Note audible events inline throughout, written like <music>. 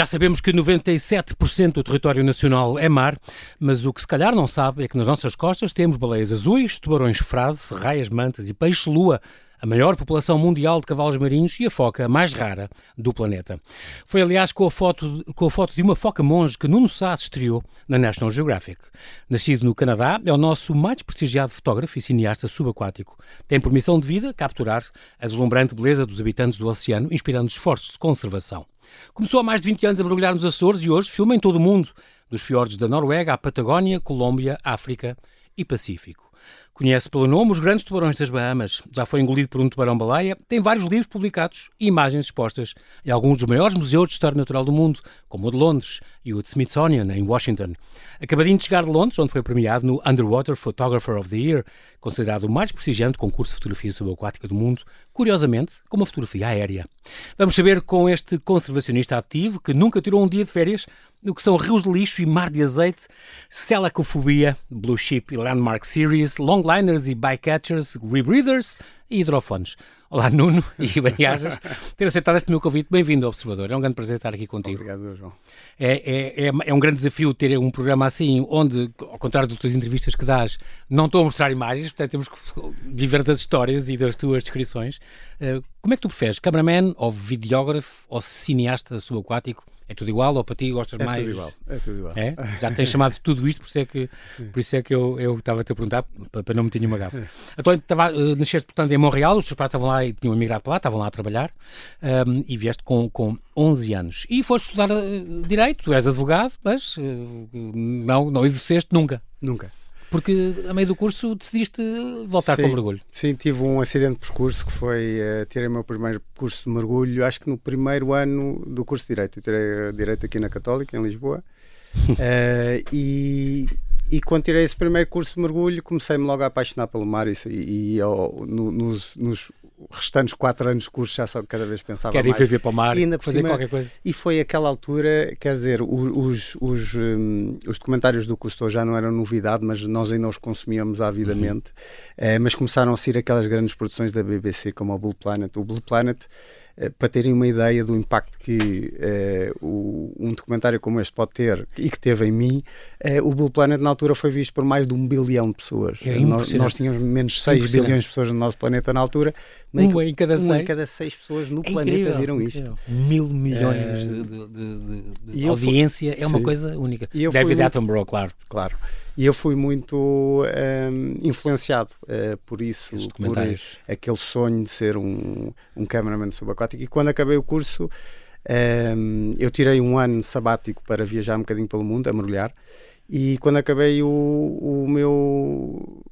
Já sabemos que 97% do território nacional é mar, mas o que se calhar não sabe é que nas nossas costas temos baleias azuis, tubarões frade, raias mantas e peixe-lua, a maior população mundial de cavalos marinhos e a foca mais rara do planeta. Foi, aliás, com a foto, com a foto de uma foca monge que Nuno Sá estreou na National Geographic. Nascido no Canadá, é o nosso mais prestigiado fotógrafo e cineasta subaquático. Tem por missão de vida capturar a deslumbrante beleza dos habitantes do oceano, inspirando esforços de conservação. Começou há mais de 20 anos a mergulhar nos Açores e hoje filma em todo o mundo, dos fiordes da Noruega à Patagónia, Colômbia, África e Pacífico. Conhece pelo nome os grandes tubarões das Bahamas. Já foi engolido por um tubarão-baleia. Tem vários livros publicados e imagens expostas em alguns dos maiores museus de história natural do mundo, como o de Londres e o de Smithsonian, em Washington. Acabadinho de chegar de Londres, onde foi premiado no Underwater Photographer of the Year, considerado o mais prestigiante concurso de fotografia subaquática do mundo, curiosamente, com uma fotografia aérea. Vamos saber com este conservacionista ativo, que nunca tirou um dia de férias, o que são rios de lixo e mar de azeite, celacofobia, Blue Ship e Landmark Series, longliners e bycatchers, rebreathers e hidrofones. Olá, Nuno <laughs> e bem-ajas. Ter aceitado este meu convite. Bem-vindo ao Observador. É um grande prazer estar aqui contigo. Obrigado, João. É, é, é, é, um grande desafio ter um programa assim, onde, ao contrário de outras entrevistas que dás, não estou a mostrar imagens, portanto temos que viver das histórias e das tuas descrições. Uh, como é que tu preferes? Cameraman ou videógrafo ou cineasta subaquático? É tudo igual ou para ti gostas é mais? É tudo igual, é tudo igual. É? Já tens chamado tudo isto, por isso é que, por isso é que eu, eu estava-te a perguntar, para, para não me ter nenhuma gafa. Então, estava, uh, nasceste, portanto, em Montreal, os teus pais estavam lá e tinham emigrado para lá, estavam lá a trabalhar, um, e vieste com, com 11 anos. E foste estudar uh, Direito, tu és advogado, mas uh, não, não exerceste nunca. Nunca. Porque a meio do curso decidiste voltar sim, com o mergulho. Sim, tive um acidente de percurso que foi uh, tirei o meu primeiro curso de mergulho, acho que no primeiro ano do curso de Direito. Eu tirei Direito aqui na Católica, em Lisboa. uh, <laughs> e, e quando tirei esse primeiro curso de mergulho, comecei-me logo a apaixonar pelo mar e, e, e no, nos, nos restantes quatro anos de curso já só cada vez pensava Quer mais. Ir viver para o mar, e fazer cima, qualquer coisa. E foi aquela altura, quer dizer, os, os, um, os documentários do Cousteau já não eram novidade, mas nós ainda os consumíamos avidamente. Uhum. Uh, mas começaram a ser aquelas grandes produções da BBC, como o Blue Planet. O Blue Planet para terem uma ideia do impacto que uh, o, um documentário como este pode ter e que teve em mim, uh, o Blue Planet na altura foi visto por mais de um bilhão de pessoas. É nós, nós, tínhamos menos 6 bilhões de pessoas no nosso planeta na altura. Uma em cada uma seis. em cada seis pessoas no é planeta incrível, viram incrível. isto. Mil milhões de, de, de, de audiência fui, é uma sim. coisa única. David Attenborough, claro. Claro. E eu fui muito um, influenciado uh, por isso, por aquele sonho de ser um, um cameraman subaquático. E quando acabei o curso, um, eu tirei um ano sabático para viajar um bocadinho pelo mundo, a mergulhar. E quando acabei o, o meu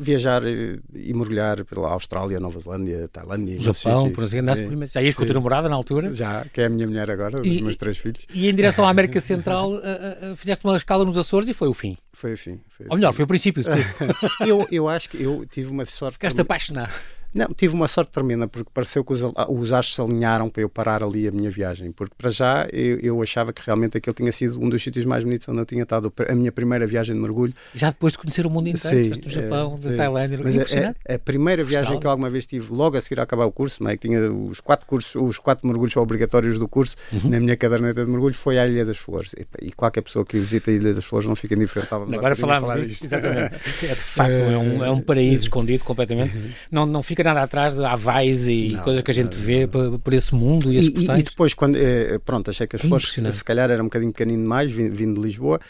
viajar e mergulhar pela Austrália, Nova Zelândia, Tailândia, Japão, por exemplo, andaste por... já ias com a tua namorada na altura? Já, que é a minha mulher agora, e, os meus três filhos. E em direção à <laughs> América Central, uh, uh, fizeste uma escala nos Açores e foi o fim. Foi o fim. Foi o Ou melhor, foi o princípio de tudo. <laughs> eu, eu acho que eu tive uma sorte. Ficaste apaixonado. Não, tive uma sorte tremenda, porque pareceu que os, os astros se alinharam para eu parar ali a minha viagem. Porque para já eu, eu achava que realmente aquele tinha sido um dos sítios mais bonitos onde eu tinha estado a minha primeira viagem de mergulho. Já depois de conhecer o mundo inteiro, sim, do Japão, é, da Tailândia, mas a, a, a, primeira viagem que eu alguma vez tive, logo a seguir a acabar o curso, não é? que tinha os quatro cursos, os quatro mergulhos obrigatórios do curso, uhum. na minha caderneta de mergulho, foi à Ilha das Flores. E, e, qualquer pessoa que visita a Ilha das Flores não fica indiferente. Agora falámos falar disso, exatamente. <laughs> é, de facto, é um, é um paraíso <laughs> escondido completamente. Uhum. Não, não fica nada atrás de Vais e não, coisas que a gente não, vê não. por esse mundo e, e, e depois quando eh, pronto achei que as flores se calhar era um bocadinho pequenino demais vindo de Lisboa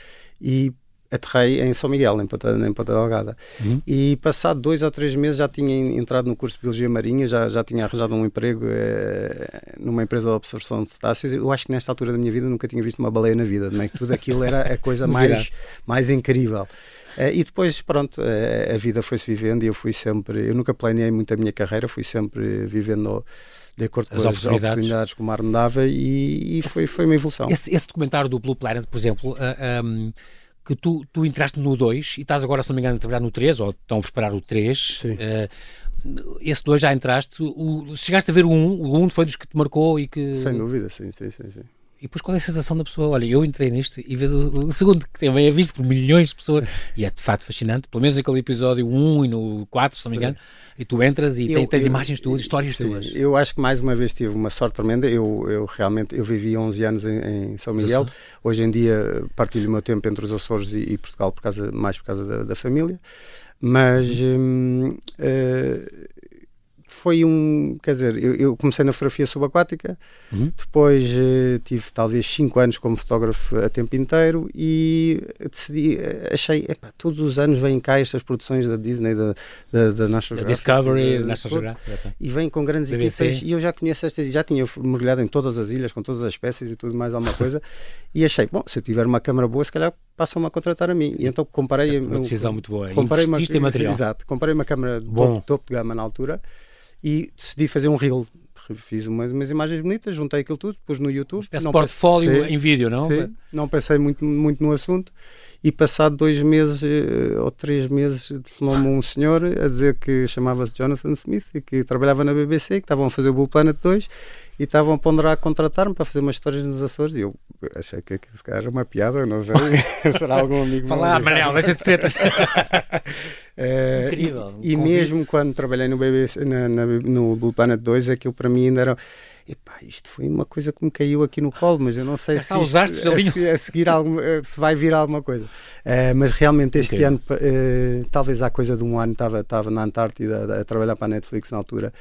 e aterrei em São Miguel, em Ponta, em Ponta Delgada. Uhum. E passado dois ou três meses já tinha entrado no curso de Biologia Marinha, já, já tinha arranjado um emprego eh, numa empresa de observação de cetáceos. Eu acho que nesta altura da minha vida nunca tinha visto uma baleia na vida, não é? tudo aquilo era a coisa <laughs> mais, mais incrível. Uh, e depois, pronto, uh, a vida foi-se vivendo e eu fui sempre, eu nunca planeei muito a minha carreira, fui sempre vivendo de acordo com as, as oportunidades. que o mar me dava e, e foi, foi uma evolução. Esse, esse, documentário do Blue Planet, por exemplo, uh, eh, um, que tu, tu entraste no 2 e estás agora, se não me engano, a trabalhar no 3, ou estão a preparar o 3. Sim. Uh, esse 2 já entraste. O, chegaste a ver o 1, um, o 1 um foi dos que te marcou e que. Sem dúvida, sim, sim, sim. sim. E depois qual é a sensação da pessoa? Olha, eu entrei nisto e vês o, o segundo, que também é visto por milhões de pessoas, e é de facto fascinante, pelo menos naquele episódio 1 e no 4, se não me engano, e tu entras e eu, tens eu, imagens tuas, histórias sim, tuas. Eu acho que mais uma vez tive uma sorte tremenda. Eu, eu realmente eu vivi 11 anos em, em São Miguel. Hoje em dia partilho o meu tempo entre os Açores e, e Portugal por causa, mais por causa da, da família. Mas hum, uh, foi um. Quer dizer, eu, eu comecei na fotografia subaquática, uhum. depois uh, tive talvez 5 anos como fotógrafo a tempo inteiro e decidi, eh, achei, epá, todos os anos vêm cá estas produções da Disney, da, da, da National da Discovery, da National Geographic. E vêm com grandes BBC. equipas e eu já conheço estas, já tinha mergulhado em todas as ilhas, com todas as espécies e tudo mais alguma coisa, <laughs> e achei, bom, se eu tiver uma câmera boa, se calhar passam-me a contratar a mim. E então comparei. Uma decisão muito boa. Comprei uma, em <laughs> material. Exato, comprei uma câmera topo, topo de gama na altura e decidi fazer um reel. Fiz umas, umas imagens bonitas, juntei aquilo tudo, pus no YouTube. Uma não portfólio pensei, em vídeo, não? Sim, não pensei muito, muito no assunto e passado dois meses eh, ou três meses telefonou-me um senhor a dizer que chamava-se Jonathan Smith e que trabalhava na BBC, que estavam a fazer o Bull Planet 2 e estavam a ponderar contratar-me para fazer umas histórias nos Açores e eu achei que esse cara era uma piada, não sei, <laughs> será algum amigo Fala, Manel, deixa de tretas. é, <laughs> Incrível. E, e mesmo quando trabalhei no, BBC, na, na, no Blue Planet 2, aquilo para mim ainda era epá, isto foi uma coisa que me caiu aqui no colo, mas eu não sei se, isto, a, a, seguir algum, eh, se vai vir alguma coisa. Uh, mas realmente este okay. ano, uh, talvez há coisa de um ano, estava, estava na Antártida a, a trabalhar para a Netflix na altura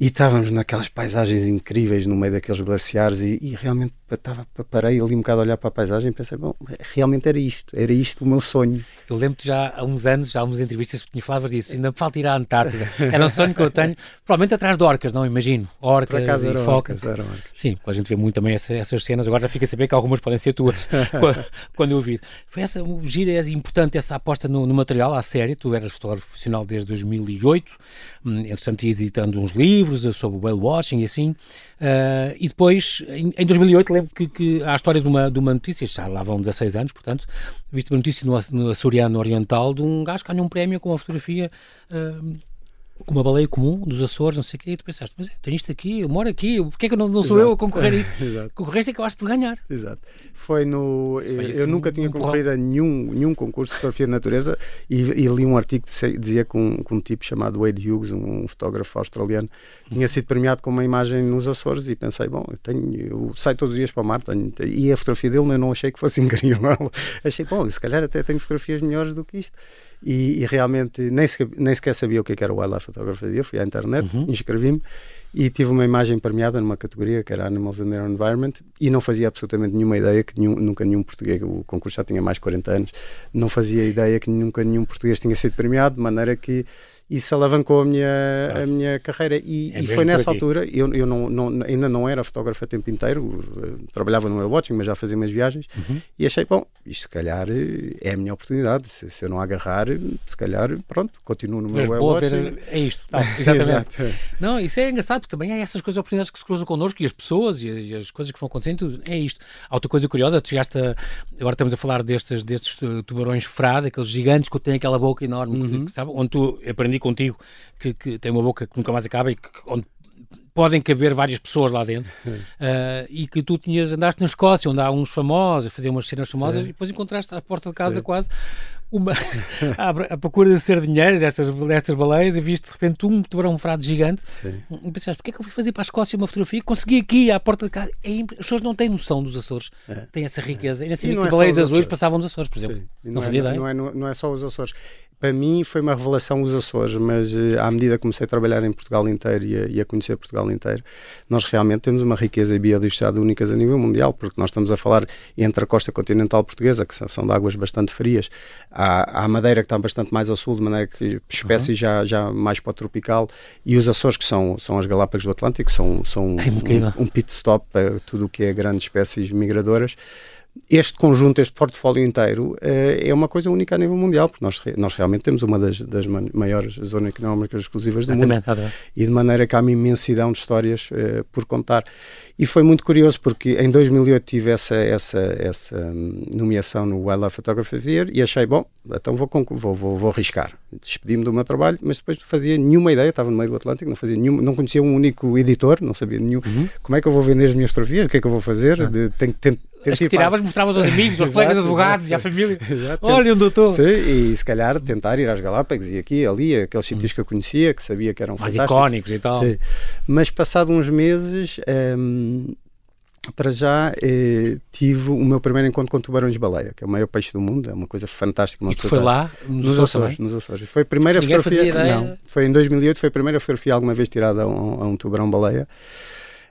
e estávamos naquelas paisagens incríveis no meio daqueles glaciares e, e realmente estava, parei ali um bocado a olhar para a paisagem e pensei, bom, realmente era isto, era isto o meu sonho. Eu lembro-te já há uns anos, já há umas entrevistas que me falavas disso, ainda me falta ir à Antártida. Era um sonho que eu tenho, provavelmente atrás de orcas, não imagino, orcas Por acaso e eram focas. Orcas, eram orcas. Sim, a gente vê muito também essas, essas, cenas, agora já fica a saber que algumas podem ser tuas, <laughs> quando, eu vir. Foi essa, o giro é importante essa aposta no, no material, à série, tu eras fotógrafo profissional desde 2008, hum, entretanto editando uns livros sobre o whale watching e assim, uh, e depois, em, em 2008, lembro que, que há a história de uma, de uma notícia, já lá vão 16 anos, portanto, viste uma notícia no, no Açoriano Oriental de um gajo que ganha um prémio com uma fotografia uh, uma baleia comum dos Açores, não sei o quê, e tu pensaste, mas tenho isto aqui, eu moro aqui, porquê é que não, não sou Exato. eu a concorrer a isso? Concorreste e acabaste por ganhar. Exato. Foi no. Foi assim, eu nunca tinha um concorrido a nenhum, nenhum concurso de fotografia de natureza e, e, li um artigo que dizia que um, que um tipo chamado Wade Hughes, um fotógrafo australiano, tinha sido premiado com uma imagem nos Açores e pensei, bom, eu, tenho, eu saio todos os dias para o mar tenho, e a fotografia dele eu não achei que fosse <laughs> incrível. achei, bom, se calhar até tenho fotografias melhores do que isto e, e, realmente nem sequer, nem sequer sabia o que, é era o Wildlife Photography. Eu fui à internet, uhum. inscrevi-me e tive uma imagem premiada numa categoria que era Animals and Their Environment e não fazia absolutamente nenhuma ideia que nenhum, nunca nenhum português, o concurso já tinha mais de 40 anos, não fazia ideia que nunca nenhum português tinha sido premiado, de maneira que isso alavancou a minha, a minha carreira. E, é e foi nessa altura, eu, eu não, não, ainda não era fotógrafo a tempo inteiro, trabalhava no watching, mas já fazia umas viagens, uhum. e achei, bom, isto se calhar é a minha oportunidade, se, se eu não agarrar, se calhar, pronto, continuo no meu watching. É isto, não, exatamente. <laughs> não, isso é engraçado, porque também há essas coisas, oportunidades que se cruzam connosco, e as pessoas, e as, e as coisas que vão acontecendo, é isto. Há outra coisa curiosa, tu chegaste a, agora estamos a falar destes, destes tubarões frade, aqueles gigantes que têm aquela boca enorme, uhum. que, sabe, onde tu aprendi contigo, que, que tem uma boca que nunca mais acaba e que, onde podem caber várias pessoas lá dentro uh, <laughs> e que tu tinhas andaste na Escócia onde há uns famosos a fazer umas cenas famosas Sim. e depois encontraste à porta de casa Sim. quase uma <laughs> à, procura de sardinheiras destas, destas baleias e viste de repente um tubarão frado gigante. Sim. e pensaste, porque é que eu fui fazer para a Escócia uma fotografia? Consegui aqui à porta de casa. É, as pessoas não têm noção dos Açores. É. têm essa riqueza. É. e, assim, e que é baleias azuis passavam dos Açores, por exemplo. Não, não, fazia é, ideia. não é, não é só os Açores. Para mim foi uma revelação os Açores, mas uh, à medida que comecei a trabalhar em Portugal inteiro e a, e a, conhecer Portugal inteiro, nós realmente temos uma riqueza e biodiversidade únicas a nível mundial, porque nós estamos a falar entre a costa continental portuguesa, que são de águas bastante frias, há, a Madeira que está bastante mais ao sul, de maneira que espécies uhum. já, já mais para o tropical, e os Açores que são, são as Galápagos do Atlântico, são, são é um, um pit stop para tudo o que é grandes espécies migradoras este conjunto, este portfólio inteiro, uh, é uma coisa única a nível mundial, porque nós, nós realmente temos uma das, das maiores zonas económicas exclusivas do mundo. E de maneira que há uma imensidão de histórias uh, por contar. E foi muito curioso, porque em 2008 tive essa, essa, essa hum, nomeação no Wildlife Photography of the Year e achei, bom, então vou, vou, vou, vou arriscar. Despedi-me do meu trabalho, mas depois não fazia nenhuma ideia, estava no meio do Atlântico, não fazia nenhum, não conhecia um único editor, não sabia nenhum. Uhum. Como é que eu vou vender as minhas fotografias? O que é que eu vou fazer? Ah. De, tenho, tenho, as que tiravas, mostravas aos amigos, aos <laughs> colegas advogados exato, e à família. Exato. Olha onde eu estou. Sim, e se calhar tentar ir às Galápagos e aqui, ali, aqueles sítios hum. que eu conhecia, que sabia que eram Mais icónicos e tal. Sim. Mas passado uns meses, hum, para já eh, tive o meu primeiro encontro com tubarões-baleia, que é o maior peixe do mundo, é uma coisa fantástica. Uma e foi lá? Nos, Açores, nos Açores. Foi a primeira fotografia. Não, foi em 2008, foi a primeira fotografia alguma vez tirada a um, a um tubarão-baleia.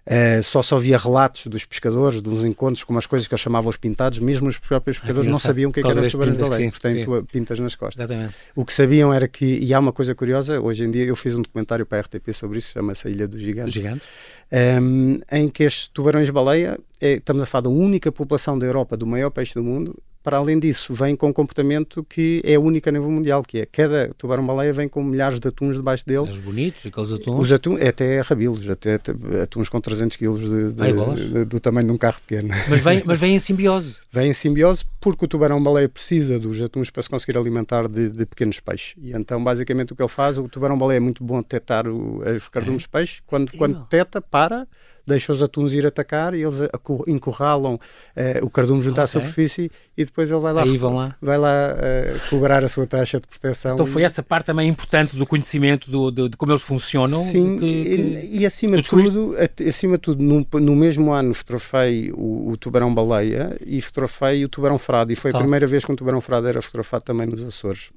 Uh, só só havia relatos dos pescadores, dos encontros com as coisas que eles chamavam os pintados, mesmo os próprios ah, pescadores ah, não sabiam o que, é que eram os tubarões de baleia, têm pintas nas costas. Exatamente. O que sabiam era que, e há uma coisa curiosa, hoje em dia eu fiz um documentário para a RTP sobre isso, chama-se Ilha dos Gigantes, Gigantes. Um, em que estes tubarões de baleia, é, estamos a falar da única população da Europa do maior peixe do mundo, para além disso, vem com um comportamento que é único a nível mundial, que é cada tubarão-baleia vem com milhares de atuns debaixo dele. Os bonitos, aqueles atuns? Os atuns, até rabilos, até atuns com 300 kg de, de, de, do tamanho de um carro pequeno. Mas vem, <laughs> mas vem em simbiose? Vem em simbiose porque o tubarão-baleia precisa dos atuns para se conseguir alimentar de, pequenos peixes. E então, basicamente, o que ele faz, o tubarão-baleia é muito bom a detectar o, os cardumes de peixe. Quando, quando detecta, para deixa os atuns ir atacar e eles encurralam uh, o cardume junto okay. à superfície e depois ele vai lá, Aí vão lá. Vai lá uh, cobrar a sua taxa de proteção. Então foi essa parte também importante do conhecimento do, de, de como eles funcionam? Sim, que, que... E, e, acima de tudo, acima de tudo no, no mesmo ano fotografei o, o tubarão-baleia e fotografei o tubarão-frado e foi a oh. primeira vez que um tubarão-frado era fotografado também nos Açores.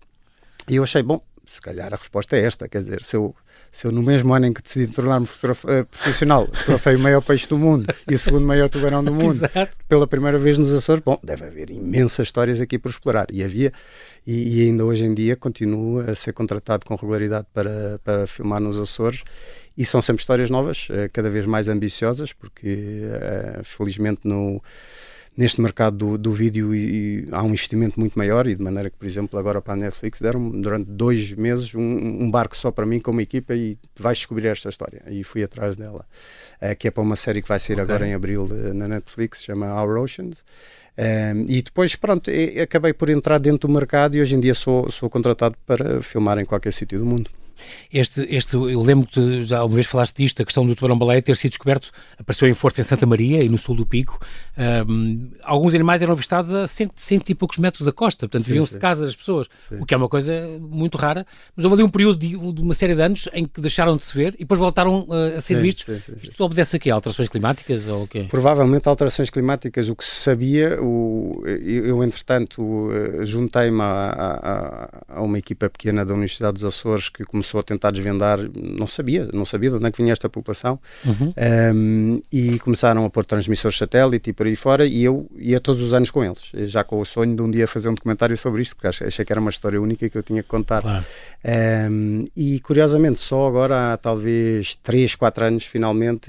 E eu achei, bom, se calhar a resposta é esta, quer dizer, se eu se eu no mesmo ano em que decidi tornar-me uh, profissional fotografei o maior peixe do mundo e o segundo maior tubarão do mundo <laughs> pela primeira vez nos Açores, bom, deve haver imensas histórias aqui por explorar. E havia e, e ainda hoje em dia continuo a ser contratado com regularidade para, para filmar nos Açores. E são sempre histórias novas, uh, cada vez mais ambiciosas porque uh, felizmente no neste mercado do, do vídeo e, e, há um investimento muito maior e de maneira que, por exemplo, agora para a Netflix deram durante dois meses um, um barco só para mim com uma equipa e vais descobrir esta história. E fui atrás dela, uh, que é para uma série que vai sair okay. agora em abril uh, na Netflix, chama Our Oceans. Um, eh, e depois, pronto, acabei por entrar dentro do mercado e hoje em dia sou, sou contratado para filmar em qualquer sítio do mundo. Este, este, eu lembro que já uma vez falaste disto, a questão do tubarão-baleia ter sido descoberto, apareceu em força em Santa Maria e no sul do Pico. Um, alguns animais eram avistados a cento, cento e poucos metros da costa, portanto viam-se de casa das pessoas, sim. o que é uma coisa muito rara. Mas houve ali um período de, de, uma série de anos em que deixaram de se ver e depois voltaram uh, a ser sim, vistos. Sim, Isto obedece a alterações climáticas ou o quê? Provavelmente alterações climáticas. O que se sabia, o, eu, eu entretanto juntei-me a, a, a, uma equipa pequena da Universidade dos Açores que começou começou a tentar desvendar, não sabia, não sabia de onde é que vinha esta população, uhum. um, e começaram a pôr transmissores satélite e por aí fora, e eu ia todos os anos com eles, já com o sonho de um dia fazer um documentário sobre isto, porque achei que era uma história única que eu tinha que contar. Claro. Um, e curiosamente, só agora há talvez 3, 4 anos, finalmente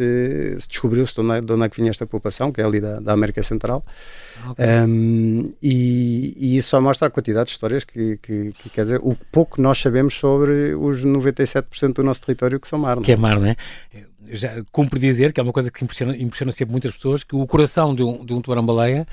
se descobriu-se de, onde, é, de onde é que vinha esta população, que é ali da, da América Central. Okay. Um, e, e, isso só mostra a quantidade de histórias que, que, que, quer dizer, o pouco nós sabemos sobre os 97% do nosso território que são mar. Não? É? Que é mar, não é? Já cumpre dizer, que é uma coisa que impressiona, impressiona sempre muitas pessoas, que o coração de um, de um tubarão-baleia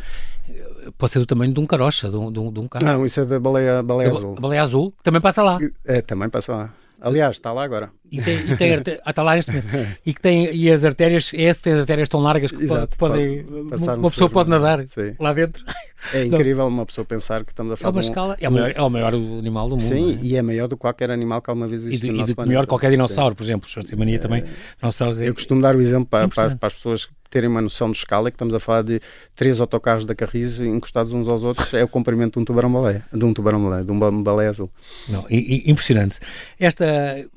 eh, pode ser do tamanho de um carocha, de um, de um, de um carro. Não, isso é da baleia, baleia azul. A baleia azul, que também passa lá. É, também passa lá. Aliás, está lá agora. E tem, e tem ah, está lá este <laughs> e que tem e as artérias, esse tem as artérias tão largas que Exato, podem pode uma pessoa pode nadar sim. lá dentro. É <laughs> incrível uma pessoa pensar que estamos a falar é uma escala, é, o maior, é o maior animal do mundo. Sim, é? e é maior do que qualquer animal que alguma vez existiu. E, e maior que qualquer dinossauro, sim. por exemplo. Mania é, também. É, eu costumo dar o exemplo para, para, para as pessoas terem uma noção de escala, é que estamos a falar de três autocarros da Carris encostados uns aos outros, é o comprimento de um tubarão-baleia, de um tubarão-baleia, de um baleia azul. Não, impressionante. Esta,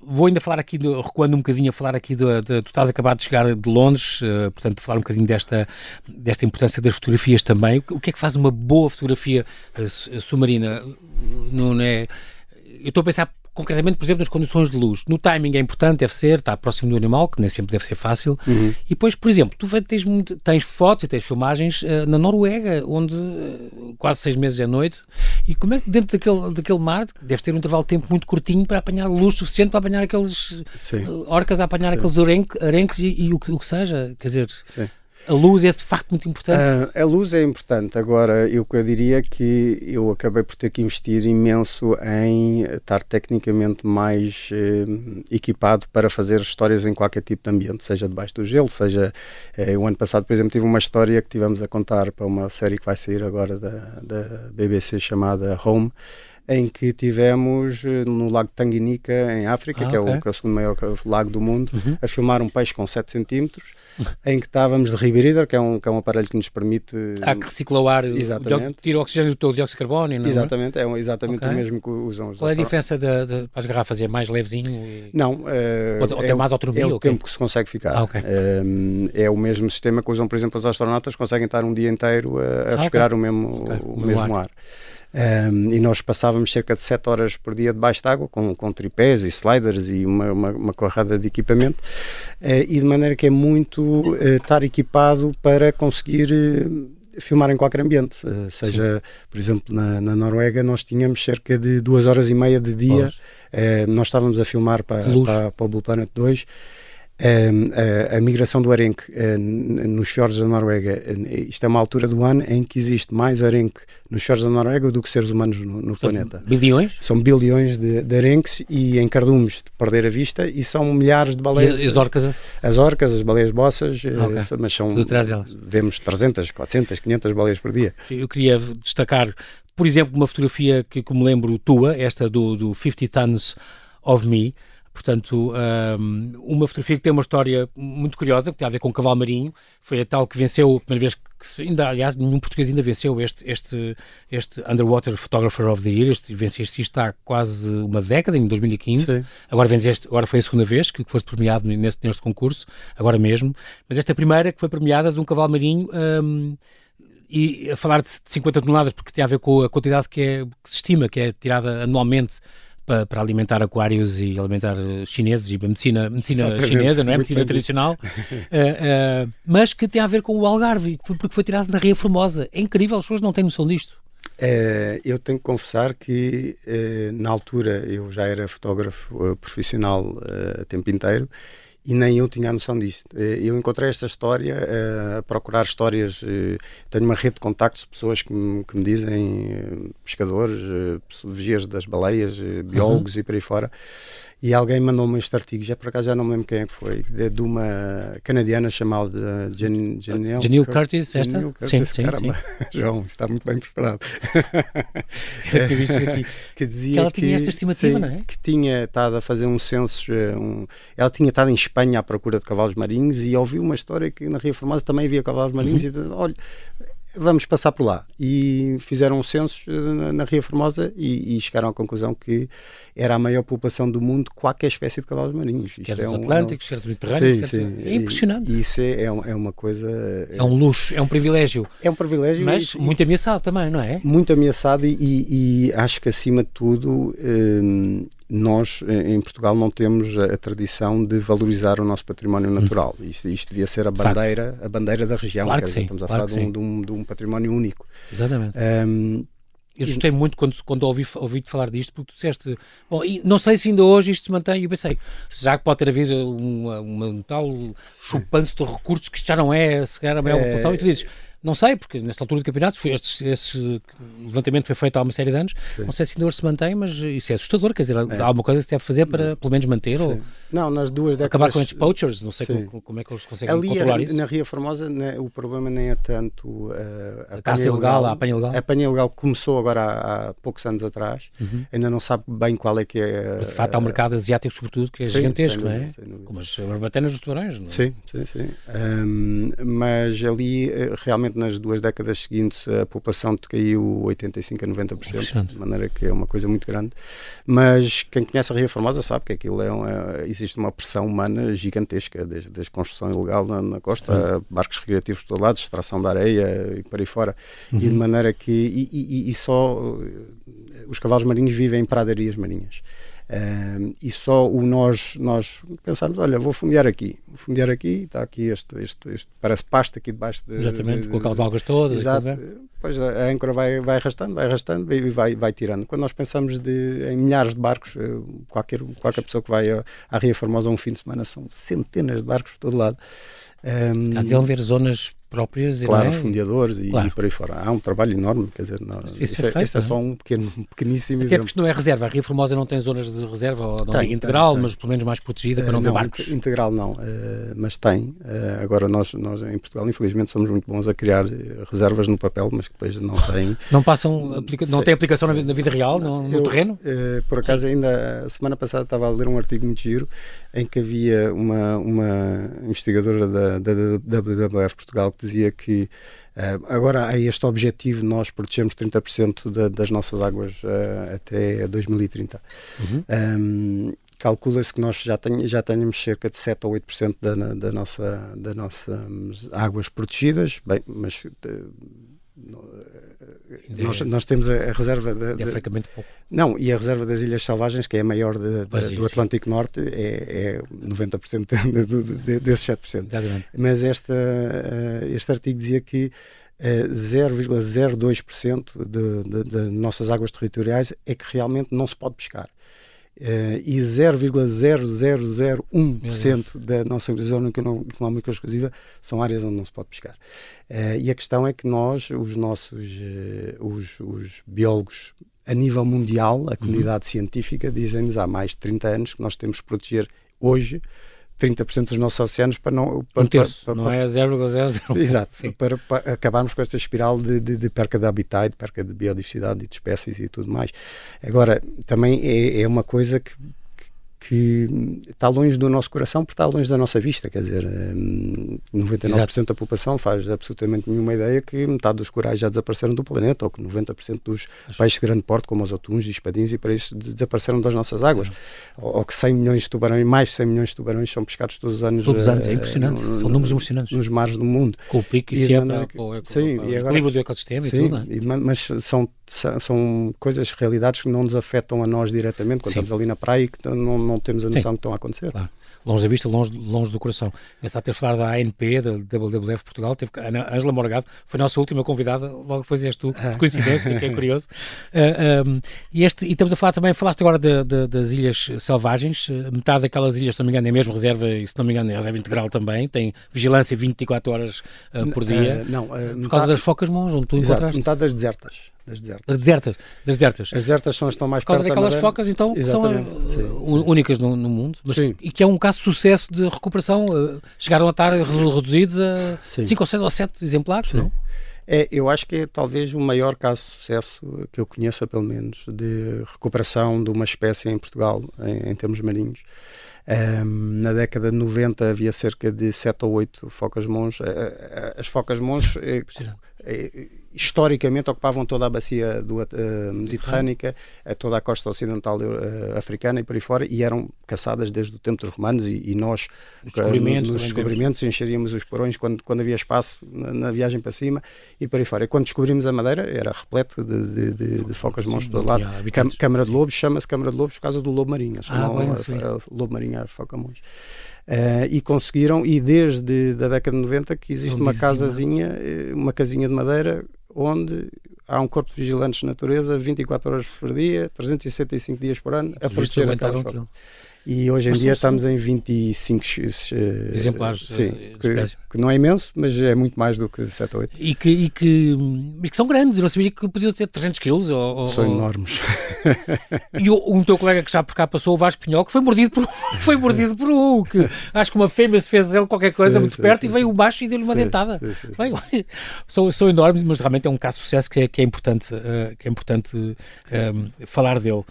vou ainda falar aqui, do, recuando um bocadinho a falar aqui, do, de, tu estás acabado de chegar de Londres, uh, portanto, falar um bocadinho desta, desta importância das fotografias também. O que é que faz uma boa fotografia uh, submarina? Não é eu estou a pensar concretamente, por exemplo, nas condições de luz. No timing é importante, deve ser, está próximo do animal, que nem sempre deve ser fácil. Uhum. E depois, por exemplo, tu tens, muito, tens fotos e tens filmagens uh, na Noruega, onde uh, quase seis meses é noite. E como é que dentro daquele, daquele mar, deve ter um intervalo de tempo muito curtinho para apanhar luz suficiente para apanhar aqueles uh, orcas, a apanhar Sim. aqueles arenques e, e o, o, que seja. Quer dizer. Sim. A luz é de facto muito importante? Uh, a luz é importante. Agora, eu, eu diria que eu acabei por ter que investir imenso em estar tecnicamente mais eh, equipado para fazer histórias em qualquer tipo de ambiente, seja debaixo do gelo, seja. Eh, o ano passado, por exemplo, tive uma história que tivemos a contar para uma série que vai sair agora da, da BBC chamada Home em que tivemos eh, no Lago Tanganica, em África, ah, que, é o, que, é o, segundo maior lago do mundo, uhum. a filmar um peixe com 7 centímetros, <laughs> em que estávamos de rebreather, que é um, que é um aparelho que nos permite... Ah, que recicla o ar, exatamente. tira o oxigênio do dióxido de carbono, não é? Exatamente, é exatamente okay. o mesmo que usam os Qual é a diferença de, de, as garrafas? É mais levezinho? E... Não. Uh, ou, ou é, tem mais autonomia? É o okay. tempo que se consegue ficar. Ah, okay. uh, é o mesmo sistema que usam, por exemplo, os astronautas, conseguem estar um dia inteiro a, a ah, respirar o mesmo, o, o mesmo ar. ar. Um, e nós passávamos cerca de 7 horas por dia debaixo de água, com, com tripés e sliders e uma, uma, uma corrada de equipamento, uh, e de maneira que é muito uh, estar equipado para conseguir uh, filmar em qualquer ambiente. seja, Sim. por exemplo, na, na, Noruega, nós tínhamos cerca de duas horas e meia de dia, nós estávamos a filmar para, para, para o Blue Planet 2 a, a, migração do arenque uh, nos fiordes da Noruega, uh, isto é uma altura do ano em que existe mais arenque nos fiordes da Noruega do que seres humanos no, no planeta. Bilhões? São bilhões de, de, arenques e em cardumes de perder a vista e são milhares de baleias. E as orcas? As orcas, as baleias bossas, okay. mas são. Vemos 300, 400, 500 baleias por dia. Eu queria destacar, por exemplo, uma fotografia que, como lembro, tua, esta do, do 50 Tons of Me Portanto, um, uma fotografia que tem uma história muito curiosa, que tem a ver com o cavalo marinho. Foi a tal que venceu, a primeira vez que, ainda, aliás, nenhum português ainda venceu este, este, este Underwater Photographer of the Year. Este, venceste isto há quase uma década, em 2015. Sim. Agora, venceste, agora foi a segunda vez que foste premiado neste, neste concurso, agora mesmo. Mas esta é primeira que foi premiada de um cavalo marinho. Um, e a falar de 50 toneladas, porque tem a ver com a quantidade que, é, que se estima que é tirada anualmente para, para, alimentar aquários e alimentar eh, chineses e medicina, medicina chinesa, não é? Medicina tradicional, uh, <laughs> uh, mas que tem a ver com o Algarve, porque foi tirado na Ria Formosa. É incrível, as pessoas não têm noção disto. Eu tenho que confessar que na altura eu já era fotógrafo profissional a tempo inteiro e nem eu tinha a noção disto. Eh, eu encontrei esta história uh, a procurar histórias. Uh, tenho uma rede de contactos de pessoas que me, que me dizem, pescadores, vigias das baleias, biólogos uhum. e por aí fora. E alguém mandou-me este artigo, já por acaso já não me lembro quem é que foi, de, de uma canadiana chamada Jan, Janelle, Janelle Curtis, esta? Curtis, sim, sim, caramba. sim. <laughs> João, está muito bem preparado. <laughs> que, <laughs> que dizia que ela tinha esta estimativa, sim, não é? Que tinha estado a fazer um censo, eh, um, ela tinha estado em Espanha à procura de cavalos marinhos e ouviu uma história que na Ria Formosa também havia cavalos marinhos uhum. e olha, vamos passar por lá. E fizeram um censo eh, na, Ria Formosa e, e, chegaram à conclusão que era a maior população do mundo de qualquer espécie de cavalos marinhos. Isto quer é um, Atlânticos, quer do Mediterrâneo. Sim, sim. É impressionante. E, isso é, é, é, uma coisa... É um luxo, é um privilégio. É um privilégio. Mas e, muito ameaçado também, não é? Muito ameaçado e, e acho que acima de tudo hum, nós em Portugal não temos a, a, tradição de valorizar o nosso património hum. natural. Isto, isto devia ser a bandeira, a bandeira da região. Claro que sim, estamos a claro falar de um, de, um, de um, património único. Exatamente. Um, eu gostei muito quando, quando ouvi, ouvi-te falar disto, porque tu disseste, bom, e não sei se ainda hoje isto se mantém, e eu pensei, já que pode ter havido uma, uma, um tal chupanço de recursos que já não é sequer a maior é... população, e tu dizes, não sei, porque nesta altura do campeonato foi este, este, levantamento foi feito há uma série de anos. Sim. Não sei se ainda hoje se mantém, mas isso é assustador. Quer dizer, é. há alguma coisa que se deve fazer para pelo menos manter Sim. ou não, nas duas décadas... acabar com estes poachers. Não sei como, como, é que eles conseguem Ali controlar isso. Na Ria Formosa, né, o problema nem é tanto uh, a, a caça ilegal, a apanha ilegal. A apanha ilegal começou agora há, há poucos anos atrás. Uhum. Ainda não sabe bem qual é que é. de facto, há um mercado asiático, sobretudo, que é sim, gigantesco, não é? Como as barbatanas dos tubarões, não é? Sim, sim, sim. Um, mas ali, eh, nas duas décadas seguintes a população decaiu 85% a 90%, de maneira que é uma coisa muito grande. Mas quem conhece a Ria Formosa sabe que aquilo é, um, é existe uma pressão humana gigantesca, desde, desde construção ilegal na, na costa, barcos recreativos de todo lado, extração da areia e por aí fora. Uhum. E de maneira que. E, e, e só. Os cavalos marinhos vivem em pradarias marinhas. Uh, e só o nós, nós pensarmos, olha, vou fundear aqui, vou fundear aqui, está aqui este, este, este parece pasto aqui debaixo de, Exatamente, de, com aquelas algas todas. Exato. Depois a âncora vai, vai arrastando, vai arrastando e vai, vai tirando. Quando nós pensamos de, em milhares de barcos, eh, qualquer, qualquer pessoa que vai à Ria Formosa um fim de semana são centenas de barcos por todo lado. Um, Há de haver zonas próprias. Claro, é? fundeadores e, claro. e, por aí fora. Há um trabalho enorme, quer dizer, não, isso, isso, é, feito, isso é, só um pequeno, pequeníssimo Até exemplo. porque não é reserva. A Ria Formosa não tem zonas de reserva, ou não tem, é integral, tem, mas pelo menos mais protegida para não uh, ver barcos. Integral não, uh, mas tem. Uh, agora nós, nós em Portugal, infelizmente, somos muito bons a criar reservas no papel, mas que depois não têm. <laughs> Não passam, aplica não tem aplicação na, vida real, no, no eu, terreno? por acaso, ainda a semana passada estava a ler um artigo muito giro em que havia uma, uma investigadora da, da, da WWF Portugal que dizia que uh, agora há este objetivo de nós protegermos 30% da, das nossas águas uh, até 2030. Uhum. Um, calcula-se que nós já, tenhamos já tenhamos cerca de 7 ou 8% da, da nossa, da nossas águas protegidas, bem, mas nós, nós, temos a, reserva de, de, francamente pouco. Não, e a reserva das Ilhas Selvagens, que é a maior de, de, do Atlântico Norte, é, é 90% <laughs> de, desses 7%. Exatamente. Mas esta, uh, este artigo dizia que uh, 0,02% de, de nossas águas territoriais é que realmente não se pode pescar. Uh, e 0,0001% da nossa zona económica exclusiva são áreas onde não se pode pescar. Uh, e a questão é que nós, os nossos uh, os, os, biólogos a nível mundial, a comunidade uhum. científica, dizem-nos há mais de 30 anos que nós temos que proteger hoje 30% dos nossos oceanos para não. Para, um terço, para, para, não é 0,00. Exato, para, para, acabarmos com esta espiral de, de, de, perca de habitat, de perca de biodiversidade e de espécies e tudo mais. Agora, também é, é uma coisa que que está longe do nosso coração porque está longe da nossa vista, quer dizer, 99% eh, Exato. da população faz absolutamente nenhuma ideia que metade dos corais já desapareceram do planeta ou que 90% dos Acho. peixes de grande porte, como os atuns e espadins e para isso desapareceram das nossas águas, ou, ou, que 100 milhões de tubarões, mais de 100 milhões de tubarões são pescados todos os anos. Todos os anos, é eh, impressionante, no, são números emocionantes. Nos mares do mundo. Com o pico e, e se é para, para, o, sim, para o equilíbrio do ecossistema sim, e tudo. É? mas são, são coisas, realidades que não nos afetam a nós diretamente, quando sim. estamos ali na praia e que não, não temos a noção sim. que estão a acontecer. Claro. Longe da vista, longe, longe do coração. Estava a ter falar da ANP, da WWF Portugal, teve a Ângela Morgado, foi a nossa última convidada, logo depois és tu, por <laughs> coincidência, que é curioso. Uh, ah, um, e, este, e estamos a falar também, falaste agora de, de, das ilhas selvagens, metade daquelas ilhas, se não me engano, é mesmo reserva, e se não me engano, é reserva integral também, tem vigilância 24 horas uh, por dia. Uh, não, por metade, causa das focas mons, onde tu exato, encontraste. Metade das desertas. Das desertas. Das desertas. Das desertas. As desertas são as que estão mais perto da daquelas focas, então, que são uh, sim, únicas no, no mundo. Mas, sim. E que é um caso de sucesso de recuperação. Uh, chegaram a estar reduzidos a 5 ou 6 ou 7 exemplares, sim. não? É, eu acho que é talvez o maior caso de sucesso que eu conheça, pelo menos, de recuperação de uma espécie em Portugal, em, em termos marinhos. Um, na década de 90 havia cerca de 7 ou 8 focas mons. As focas mons historicamente ocupavam toda a bacia do, uh, mediterrânica, uh, toda a costa ocidental uh, africana e por aí fora, e eram caçadas desde o tempo dos romanos e, e nós, descobrimentos, nos descobrimentos, encheríamos os porões quando, quando havia espaço na, na, viagem para cima e por aí fora. E quando descobrimos a Madeira, era repleto de, de, de, de focas monstros do lado. Câmara de Lobos, chama-se Câmara de Lobos por causa do lobo marinho. Ah, bem, lobo marinho a foca monstros. Uh, e conseguiram, e desde a década de 90 que existe uma casazinha, eh, uma casinha de madeira onde há um corpo de vigilantes de natureza 24 horas por dia, 365 dias por ano, a proteger aquelas. E hoje em mas dia estamos em 25 uh, eh, exemplares sim, que, que, não é imenso, mas é muito mais do que 7 ou 8. E que, e que, e que são grandes, eu não sabia que podiam ter 300 quilos. Ou, são ou... enormes. <laughs> e o, um teu colega que já por cá passou, o Vasco Pinhol, que foi mordido por, <laughs> foi mordido por um, que acho que uma fêmea se fez ele qualquer coisa sim, muito sim, perto e veio o baixo e deu-lhe uma dentada. Veio, <laughs> são, são enormes, mas realmente é um caso de sucesso que é, que é importante, uh, que é importante um, eh, falar dele uh,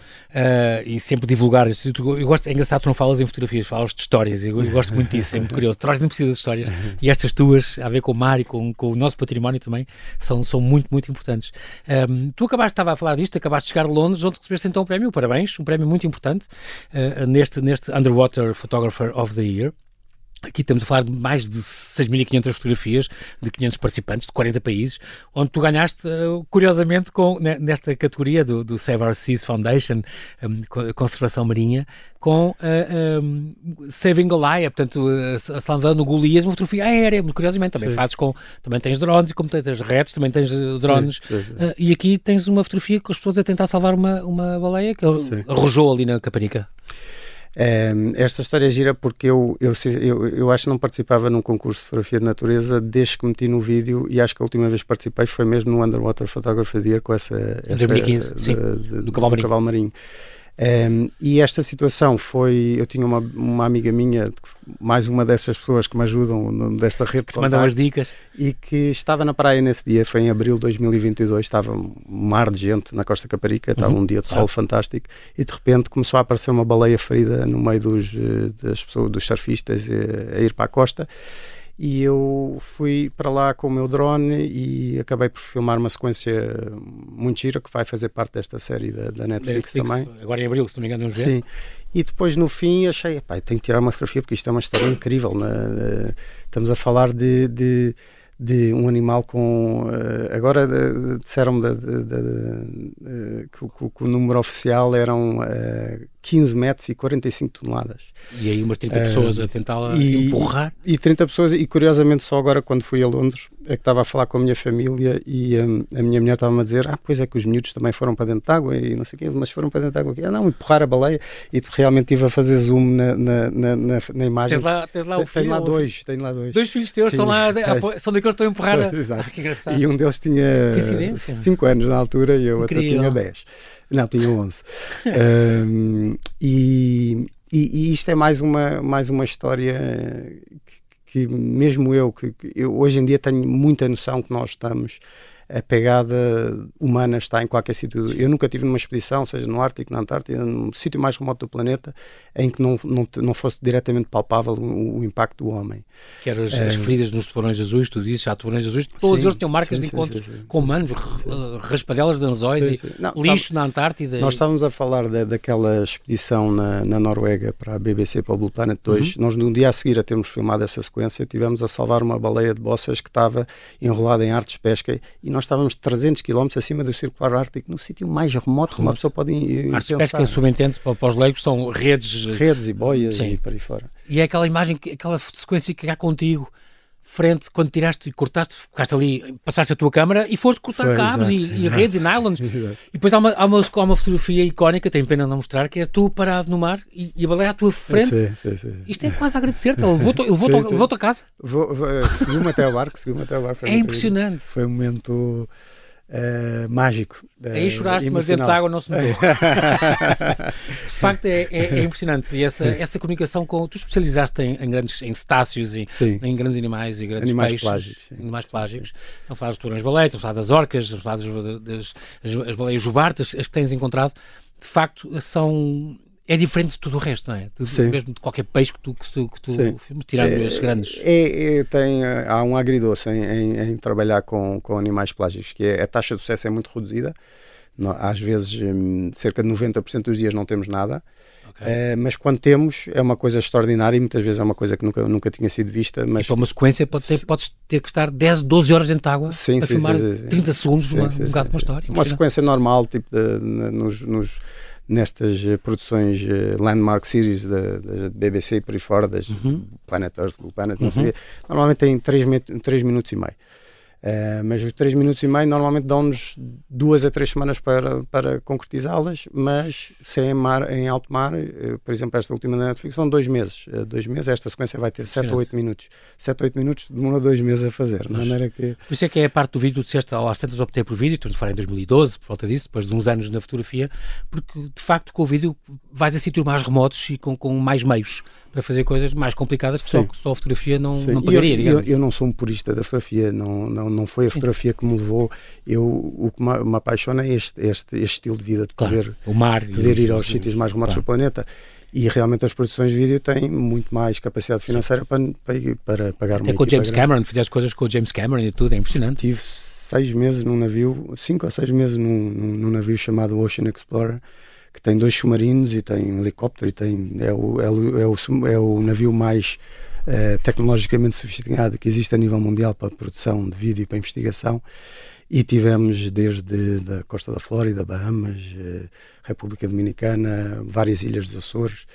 e sempre divulgar. Eu gosto, é engraçado, tu não falas em fotografias, falas de histórias. Eu, eu gosto muito disso, é muito curioso. Traz nem precisa de histórias. E estas tuas, a ver com o mar e com, com o nosso património também, são, são muito, muito importantes. Um, tu acabaste, estava a falar disto, acabaste de chegar a Londres, onde recebeste então um prémio. Parabéns, um prémio muito importante uh, neste, neste Underwater Photographer of the Year. Aqui estamos a falar de mais de 6.500 fotografias de 500 participantes de 40 países, onde tu ganhaste, eh, curiosamente, com, nesta categoria do, do Save Our Seas Foundation, um, Conservação Marinha, com uh, eh, um, Saving Goliath, portanto, uh, salvando Golias, uma fotografia aérea, curiosamente, também sim. fazes com, também tens drones, e como tens as redes, também tens drones, sim, sim, uh, e aqui tens uma fotografia com as pessoas a tentar salvar uma, uma baleia que arrojou ali na Caparica. Um, esta história é gira porque eu, eu, eu, eu, acho que não participava num concurso de fotografia de natureza desde que meti no vídeo e acho que a última vez que participei foi mesmo no Underwater Photography Year com essa, essa 2015, de, sim, de, do, Marinho. Cavalo Marinho. Um, e esta situação foi. Eu tinha uma, uma amiga minha, mais uma dessas pessoas que me ajudam desta rede. Que te mandam as dicas. E que estava na praia nesse dia, foi em abril de 2022. Estava um mar de gente na Costa Caparica, estava uhum. um dia de sol ah. fantástico. E de repente começou a aparecer uma baleia ferida no meio dos, eh, das pessoas, dos surfistas eh, a ir para a costa e eu fui para lá com o meu drone e acabei por filmar uma sequência muito gira que vai fazer parte desta série da, da Netflix, Netflix, também. Agora em abril, se não me engano, vamos ver. Sim. E depois no fim achei, pá, tenho que tirar uma fotografia porque isto é uma história incrível. Né? Estamos a falar de, de de um animal com. Uh, agora disseram-me que, que, o número oficial eram uh, 15 metros e 45 toneladas. E aí umas 30 pessoas a tentar empurrar. E 30 pessoas, e curiosamente só agora quando fui a Londres é que estava a falar com a minha família e um, a minha mulher estava-me a dizer ah, pois é que os miúdos também foram para dentro de água e não sei o quê, mas foram para dentro de água. Ah não, empurrar a baleia e realmente estive a fazer zoom na, na, na, na, imagem. Tens lá, tens lá o filho? Tenho lá dois, tenho lá dois. Dois filhos teus Sim. estão lá, são daqueles que estão a empurrar. a... <laughs> Exato. Ah, que engraçado. E um deles tinha 5 anos na altura e eu Incrível. até tinha 10. Não, tinha 11. um, <laughs> e, e, e, isto é mais uma, mais uma história que, que mesmo eu, que, que eu hoje em dia tenho muita noção que nós estamos a pegada humana está em qualquer sítio. Eu nunca tive numa expedição, seja no Ártico, na Antártida, no sítio mais remoto do planeta, em que não, não, não fosse diretamente palpável o, o impacto do homem. Que eram as, é, as, feridas nos tubarões azuis, tu dizes, há tubarões azuis, todos sim, eles têm marcas sim, de encontros sim, com humanos, raspadelas de anzóis e não, lixo na Antártida. Nós estávamos a falar de, daquela expedição na, na, Noruega para a BBC, para o Blue Planet 2. Uhum. Nós, no dia a seguir a termos filmado essa sequência, tivemos a salvar uma baleia de bossas que estava enrolada em artes de pesca e nós estávamos 300 km acima do Circular Ártico, no sítio mais remoto que uma pessoa pode Artes pensar. pesca, subentende para, para os leigos, são redes... Redes e boias Sim. e para aí fora. E é aquela imagem, aquela sequência que há contigo, frente, quando tiraste e cortaste, ficaste ali, passaste a tua câmara e foste cortar Foi, cabos e, e, redes e nylons. <laughs> e depois há uma, há, uma, há uma fotografia icónica, tenho pena não mostrar, que é tu parado no mar e, e a baleia à tua frente. Sim, sim, sim. Isto é quase a agradecer-te. Ele levou-te levou levou a casa. Seguiu-me até ao barco, seguiu-me até ao barco. É impressionante. Foi um momento Uh, mágico. Uh, Aí choraste, mas dentro da água não se notou. <laughs> de facto, é, é, é, impressionante. E essa, essa comunicação com. Tu especializaste em, em grandes em cetáceos e Sim. em grandes animais e grandes animais peixes. Plágicos, animais plágicos. Estão a falar dos tubarões baleias, estão a falar das orcas, estão a falar das, das, das as baleias jubartas, as que tens encontrado. De facto, são é diferente de tudo o resto, não é? De, Sim. Mesmo de qualquer peixe que tu, que tu, que tu tirando é, esses grandes. É, é, tem, há um agridoce em, em, em, trabalhar com, com animais plágicos, que é, a taxa de sucesso é muito reduzida. Às vezes, hum, cerca de 90% dos dias não temos nada. Okay. É, mas quando temos é uma coisa extraordinária e muitas vezes é uma coisa que nunca, nunca tinha sido vista. Mas... E para uma sequência pode ter, podes ter que estar 10, 12 horas dentro de água sim, para sim, filmar sim, sim, 30 segundos uma, um bocado de uma história. Uma sequência normal, tipo de, nos, nos nestas eh, produções eh, Landmark Series da, da BBC e por aí fora, das uhum. Planet Earth, Planet, não uhum. sei normalmente tem 3, 3 minutos e meio. Uh, mas os 3 minutos e meio normalmente dão-nos duas a três semanas para, para concretizá-las, mas sem em, mar, em alto mar, uh, por exemplo, esta última da Netflix são dois meses. Uh, dois meses, esta sequência vai ter 7 ou 8 minutos. 7 ou 8 minutos demora dois meses a fazer. Mas, maneira que... Por isso é que é a parte do vídeo, tu disseste, às tantas optei por vídeo, estamos a falar em 2012, por volta disso, depois de uns anos na fotografia, porque de facto com o vídeo vais a sítios mais remotos e com, com mais meios para fazer coisas mais complicadas que só, só a fotografia não, não pagaria, eu, eu, eu, não sou um purista da fotografia, não, não, não foi a fotografia que me levou. Eu, o que me, me apaixona é este, este, este estilo de vida, de claro, poder, o mar poder ir aos sítios mais remotos claro. do planeta. E realmente as produções de vídeo têm muito mais capacidade financeira para, para, para, pagar Até com o James Cameron, fizeste coisas com o James Cameron e tudo, é impressionante. Tive seis meses num navio, cinco ou seis meses num, num, num navio chamado Ocean Explorer, que tem dois submarinos e tem um helicóptero e tem, é, o, é, o, é, o, é o navio mais uh, tecnologicamente sofisticado que existe a nível mundial para produção de vídeo e para investigação. E tivemos desde a costa da Flórida, Bahamas, uh, República Dominicana, várias ilhas dos Açores.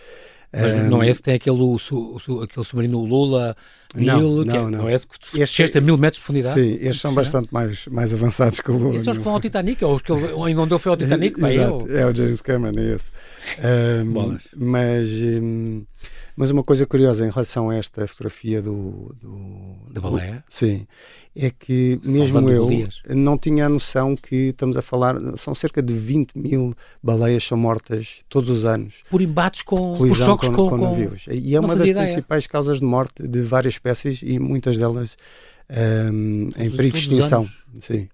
Mas um, não é esse tem aquele, o, o, aquele submarino Lula não, mil, não, é, não. não é esse que desceste a mil metros de profundidade? Sim, estes são bastante mais, mais avançados que o Lula. Esses são os que vão ao Titanic, ou os que ele <laughs> ainda não deu foi ao Titanic? É, exato, é o James Cameron, é esse. <laughs> Um, mas... Um, mas uma coisa curiosa em relação a esta fotografia do. do da baleia? sim. É que mesmo eu não tinha a noção que estamos a falar. São cerca de 20 mil baleias são mortas todos os anos. Por embates com. Por choques com, com, com, navios. E é uma das ideia. principais causas de morte de várias espécies e muitas delas um, em perigo de extinção. Sim.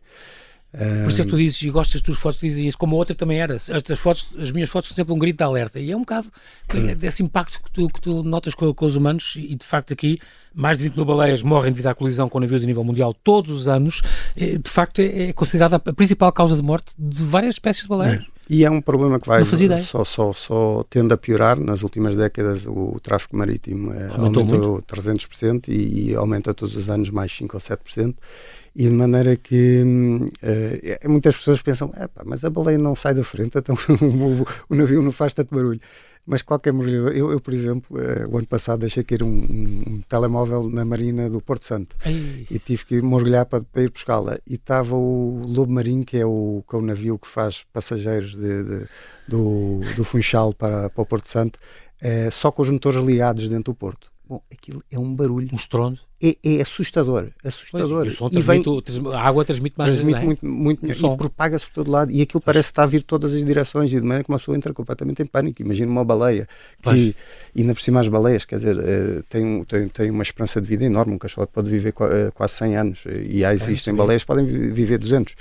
Por isso é que tu dizes, e gostas das tuas fotos, tu dizes isso, como a outra também era. As, fotos, as minhas fotos são sempre um grito de alerta. E é um bocado é desse impacto que tu, que tu notas com, com, os humanos, e de facto aqui, mais de 20 mil baleias morrem devido à colisão com navios a nível mundial todos os anos. De facto, é, é considerada a principal causa de morte de várias espécies de baleias. É. E é um problema que vai só, só, só tende a piorar. Nas últimas décadas, o, o tráfego marítimo eh, aumentou, aumentou 300% e, e aumenta todos os anos mais 5 ou 7% e de maneira que uh, muitas pessoas pensam, mas a baleia não sai da frente, então <laughs> o, navio não faz tanto barulho. Mas qualquer mergulhador, eu, eu, por exemplo, uh, o ano passado deixei cair um, um, telemóvel na marina do Porto Santo Ei. e tive que mergulhar para, para ir buscá-la. E estava o Lobo Marinho, que é o, que é o navio que faz passageiros de, de, do, do Funchal para, para o Porto Santo, uh, só com os motores ligados dentro do Porto. Bom, aquilo é um barulho. Um estrondo é, é assustador. assustador. Pois, e, vem, a água transmite mais transmite é? muito, muito e propaga-se por todo lado e aquilo parece estar a vir todas as direções e de maneira que uma pessoa entra completamente em pânico. Imagina uma baleia que, e ainda por cima as baleias, quer dizer, uh, tem, tem, tem uma esperança de vida enorme. Um cachalote pode viver uh, quase 100 anos e já existem baleias que podem viver 200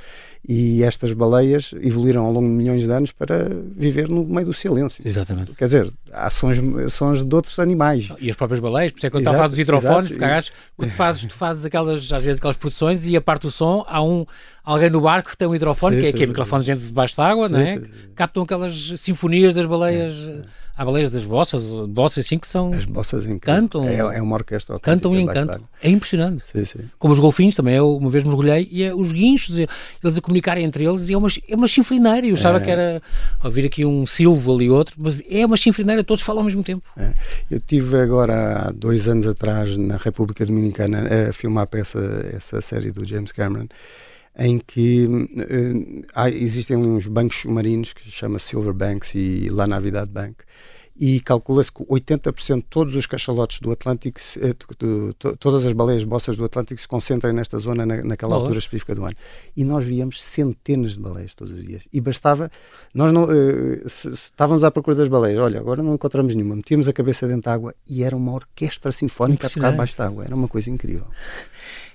e estas baleias evoluíram ao longo de milhões de anos para viver no meio do silêncio. Exatamente. Quer dizer, há sons, sons de outros animais. E as próprias baleias, por isso é que eu estava a falar dos hidrofones, porque acho, quando fazes, tu fazes aquelas, às vezes aquelas produções e a parte do som, há um alguém no barco que tem um hidrofone, sim, que, é, sim, que é microfone de gente debaixo d'água, não é? Captam aquelas sinfonias das baleias. É, é Há baleias das bossas, bossas assim que são. As bossas cantam. É, é uma orquestra Cantam e encantam. É impressionante. Sim, sim. Como os golfinhos também, eu uma vez mergulhei e é os guinchos, eles a comunicarem entre eles e é uma, é uma chinfrineira. Eu achava é. que era ouvir aqui um silvo ali outro, mas é uma chinfrineira, todos falam ao mesmo tempo. É. Eu tive agora há dois anos atrás na República Dominicana a filmar para essa, essa série do James Cameron em que uh, há, existem uns bancos submarinos que se chama Silver Banks e La Navidad Bank e calcula-se que 80% de todos os cachalotes do Atlântico, eh, todas as baleias bossas do Atlântico se concentram nesta zona na, naquela altura específica do ano. E nós víamos centenas de baleias todos os dias. E bastava, nós não, uh, se, estávamos à procura das baleias, olha, agora não encontramos nenhuma, metíamos a cabeça dentro da água e era uma orquestra sinfónica a tocar debaixo da água, era uma coisa incrível.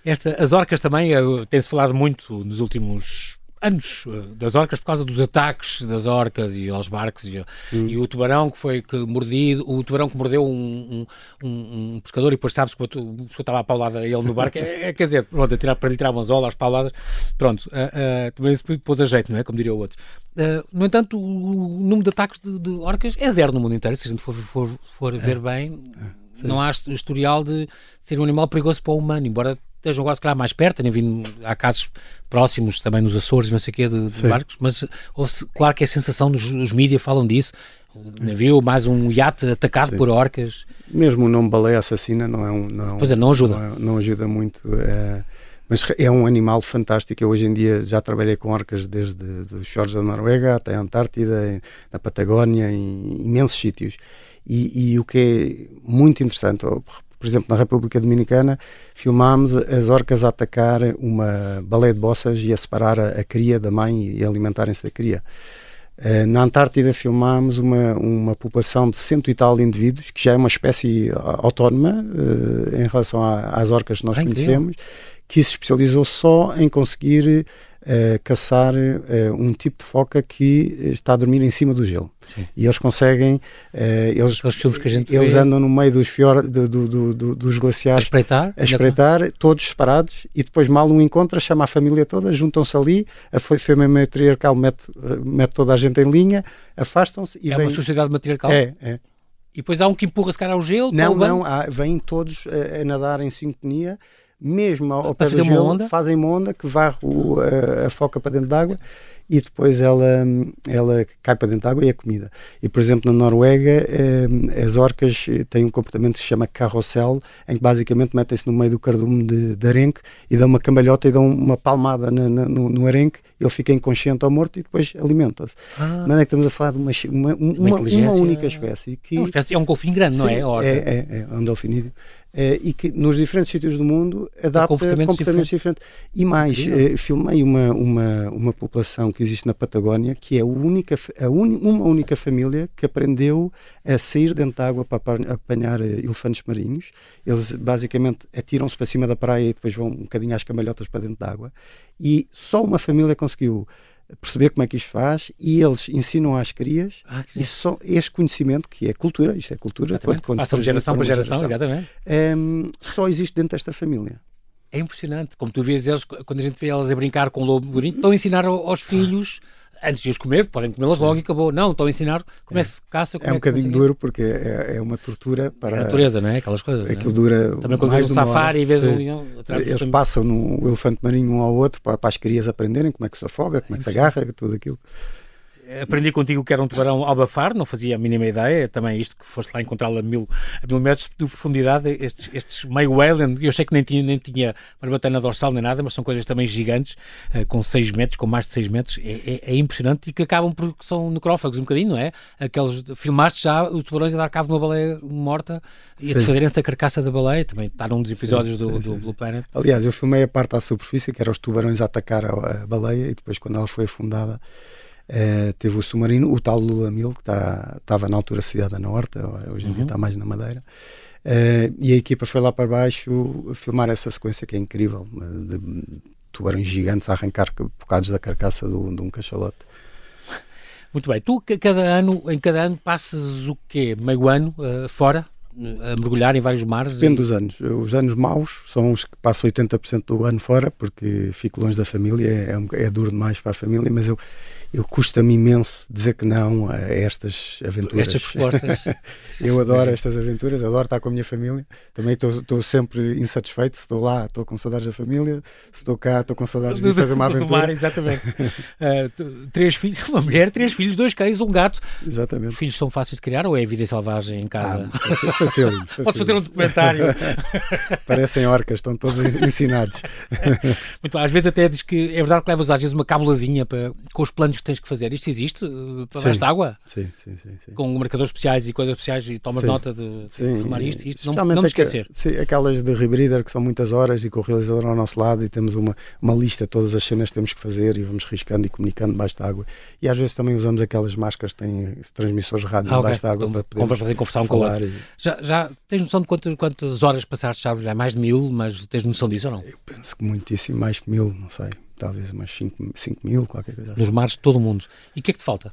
Esta, as orcas também, tem-se falado muito nos últimos anos eh, das orcas por causa dos ataques das orcas e aos barcos e, hum. e o tubarão que foi que mordido, o tubarão que mordeu um, um, um pescador e depois sabes que o pessoa estava a paulada ele no barco, é, é, quer dizer, pronto, a tirar, para lhe tirar umas olas, pauladas, pronto, uh, uh, também se pôs a jeito, não é? Como diria o outro. Uh, no entanto, o, o, número de ataques de, de, orcas é zero no mundo inteiro, se a gente for, for, for ver é. bem. É. Não há historial de ser um animal perigoso para o humano, embora estejam quase calhar mais perto, nem vindo, há casos próximos também nos Açores, não sei o quê, de, de barcos, mas claro que é a sensação, dos, os mídias falam disso, navio, mais um iate atacado Sim. por orcas. Mesmo o nome baleia assassina não é um... Não, pois é, não ajuda. Não, é, não ajuda muito, é, mas é um animal fantástico. Eu hoje em dia já trabalhei com orcas desde os shores da Noruega até a Antártida, na Patagónia, em imensos sítios. E, e, o que é muito interessante, por exemplo, na República Dominicana, filmámos as orcas a atacar uma baleia de bossas e a separar a, a cria da mãe e alimentarem-se da cria. Uh, na Antártida filmámos uma, uma população de cento e tal indivíduos, que já é uma espécie autónoma uh, em relação a, às orcas que nós conhecemos, que se especializou só em conseguir uh, caçar uh, um tipo de foca que está a dormir em cima do gelo. Sim. E eles conseguem, uh, eles, eles andam no meio dos, fior, do, do, do, dos glaciares a espreitar, a espreitar todos separados, e depois mal um encontra, chama a família toda, juntam-se ali, a fêmea matriarcal mete, mete toda a gente em linha, afastam-se e É vem... uma sociedade matriarcal? É, é. E depois há um que empurra se calhar ao gelo? Não, não, há, vêm todos a, a nadar em sintonia mesmo ao, ao pé do gelo, onda? fazem uma onda que varre o, a, a, foca para dentro d'água e depois ela, ela cai para dentro d'água e é comida. E, por exemplo, na Noruega, eh, as orcas têm um comportamento que se chama carrossel, em que basicamente metem-se no meio do cardume de, de arenque e dão uma cambalhota e dão uma palmada na, na, no, no arenque, ele fica inconsciente ou morto e depois alimenta-se. Ah. Mas é que estamos a falar de uma, uma, uma, uma única espécie. Que, é, espécie, é um golfinho grande, sim, não é? É, é, é, é um delfinídeo. Uh, e que nos diferentes sítios do mundo adapta comportamentos, comportamentos diferentes. E mais, uh, filmei uma, uma, uma população que existe na Patagónia que é a única, a un, uma única família que aprendeu a sair dentro da água para apanhar eh, elefantes marinhos. Eles basicamente atiram-se para cima da praia e depois vão um bocadinho às camalhotas para dentro da água. E só uma família conseguiu perceber como é que isto faz e eles ensinam às crias ah, e só este conhecimento que é cultura, isto é cultura, quando de geração para geração, geração exatamente. Um, só existe dentro desta família. É impressionante, como tu vês eles, quando a gente vê elas a brincar com o lobo bonito, estão a ensinar aos filhos antes de os comer, podem comê-las logo e acabou. Não, estão a ensinar como é, é que se caça. é um é bocadinho duro porque é, é, uma tortura para. É a natureza, não é? Aquelas coisas. Aquilo dura. Também quando vês um safari e vês um Eles passam no elefante marinho um ao outro para, para as crias aprenderem como é que se afoga, como é que se agarra, tudo aquilo aprendi contigo que era um tubarão albafar, não fazia a mínima ideia, também isto que foste lá encontrá-lo a mil, a mil metros de profundidade, estes, estes meio whale, eu sei que nem tinha, nem tinha barbatana dorsal nem nada, mas são coisas também gigantes, uh, com 6 metros, com mais de 6 metros, é, é, é, impressionante e que acabam por, são necrófagos um bocadinho, não é? Aqueles, filmaste já os tubarões a dar cabo de uma baleia morta e a desfaderem-se da carcaça da baleia, também está num dos episódios sim, do, sim, do sim. Blue Planet. Aliás, eu filmei a parte à superfície, que era os tubarões a atacar a, a baleia e depois quando ela foi afundada Uh, teve o submarino, o tal Lula Mil, que estava tá, na altura sediada na Horta, hoje em uhum. dia está mais na Madeira. Uh, e a equipa foi lá para baixo filmar essa sequência que é incrível, de tubarões gigantes a arrancar bocados da carcaça do, de um cachalote. <laughs> Muito bem, tu cada ano, em cada ano passas o quê? Meio ano uh, fora? a mergulhar em vários mares? Depende e... dos anos. Os anos maus são os que passam 80% do ano fora, porque fico longe da família, é, é duro demais para a família, mas eu, eu custa-me imenso dizer que não a estas aventuras. Estas propostas. <laughs> eu adoro estas aventuras, adoro estar com a minha família. Também estou sempre insatisfeito. Se estou lá, estou com saudades da família. Se estou cá, estou com saudades de fazer uma aventura. Mar, exatamente. <laughs> uh, três filhos, uma mulher, três filhos, dois cães, um gato. Exatamente. Os filhos são fáceis de criar ou é a vida selvagem em casa? Ah, fácil, <laughs> Podes fazer um documentário. Parecem orcas, estão todos ensinados. Muito bem, às vezes até diz que é verdade que levas às vezes uma cábulazinha para, com os planos que tens que fazer. Isto existe uh, para baixo de água? Sim, sim, sim, sim, Com marcadores especiais e coisas especiais e tomas nota de filmar isto. Isto não, não me esquecer. sim, aquelas de rebreather que são muitas horas e com o realizador ao nosso lado e temos uma, uma lista de todas as cenas que temos que fazer e vamos riscando e comunicando debaixo de água. E às vezes também usamos aquelas máscaras que têm transmissores de rádio ah, debaixo okay. de água então, para poder conversar um com o outro. E... Já, já tens noção de quantas, quantas horas passaste, sabes? Já é mais de mil, mas tens noção disso ou não? Eu penso que muitíssimo, mais que mil, não sei talvez umas 5 mil, qualquer coisa assim. Nos mares de todo o mundo. E o que é que te falta?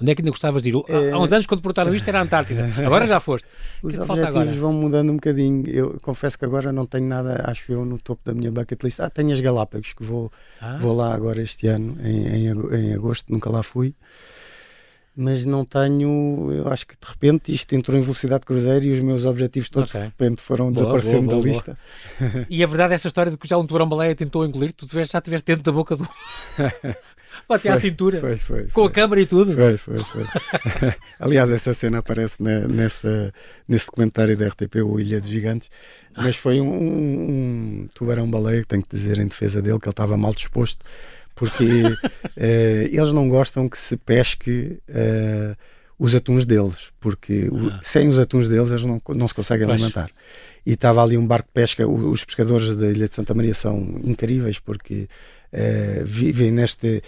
Onde é que ainda gostavas de ir? Há, há uns anos, quando perguntaram isto, era a Antártida. Agora já foste. <laughs> Os que é que objetivos vão mudando um bocadinho. Eu confesso que agora não tenho nada, acho eu, no topo da minha bucket list. Ah, tenho as Galápagos, que vou, ah. vou lá agora este ano, em, em, em agosto, nunca lá fui mas não tenho, eu acho que de repente isto entrou em velocidade de cruzeiro e os meus objetivos todos okay. de repente foram boa, desaparecendo boa, boa, da lista. <laughs> E a verdade é essa história de que já um tubarão-baleia tentou engolir, tu já estiveste dentro da boca do... <laughs> Até à cintura, foi, foi, com foi. a câmara e tudo. Foi, foi, foi. <laughs> Aliás, essa cena aparece na, nessa, nesse documentário da RTP, o Ilha dos Gigantes, mas foi um, um tubarão-baleia, tenho que dizer em defesa dele, que ele estava mal disposto, porque uh, eles não gostam que se pesque uh, os atuns deles, porque ah. sem os atuns deles eles não, não se conseguem pois. alimentar. E estava ali um barco de pesca, os pescadores da Ilha de Santa Maria são incríveis porque uh, vivem neste.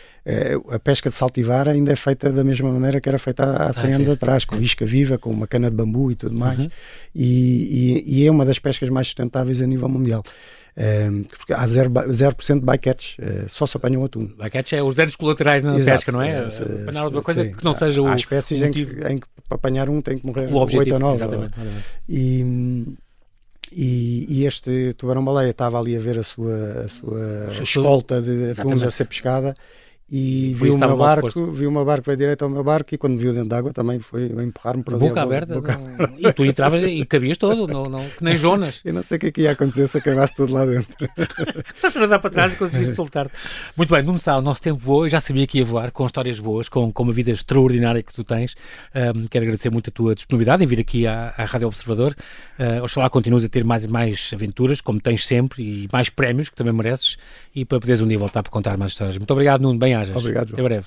A pesca de saltivar ainda é feita da mesma maneira que era feita há 100 ah, anos atrás, com isca viva, com uma cana de bambu e tudo mais. Uhum. E, e, e, é uma das pescas mais sustentáveis a nível mundial. Uh, porque há 0%, 0 de bycatch, uh, só se apanham atum. Bycatch é os danos colaterais na Exato, pesca, não é? é apanhar alguma coisa sim. que não seja o. Há espécies em que, em que, para apanhar um tem que morrer o objetivo, 8 ou 9. Exatamente. E, e, e, este tubarão-baleia estava ali a ver a sua, a sua escolta de atuns a ser pescada e viu uma barco, viu uma barco veio direito ao meu barco e quando viu dentro d'água também foi empurrar-me para boca aberta. Boca... Não... E tu entravas e cabias todo, não, não, que nem Jonas. <laughs> Eu não sei o que é que ia acontecer se acabasse tudo lá dentro. Só para dar para trás e conseguiste soltar. Muito bem, Nuno Sá, o nosso tempo voou, eu já sabia que ia voar com histórias boas, com, com uma vida extraordinária que tu tens. Um, quero agradecer muito a tua disponibilidade em vir aqui à, à Rádio Observador. Uh, oxalá continues a ter mais e mais aventuras, como tens sempre, e mais prémios que também mereces, e para poderes um dia voltar para contar mais histórias. Muito obrigado, Nuno, Obrigado, João. Até breve.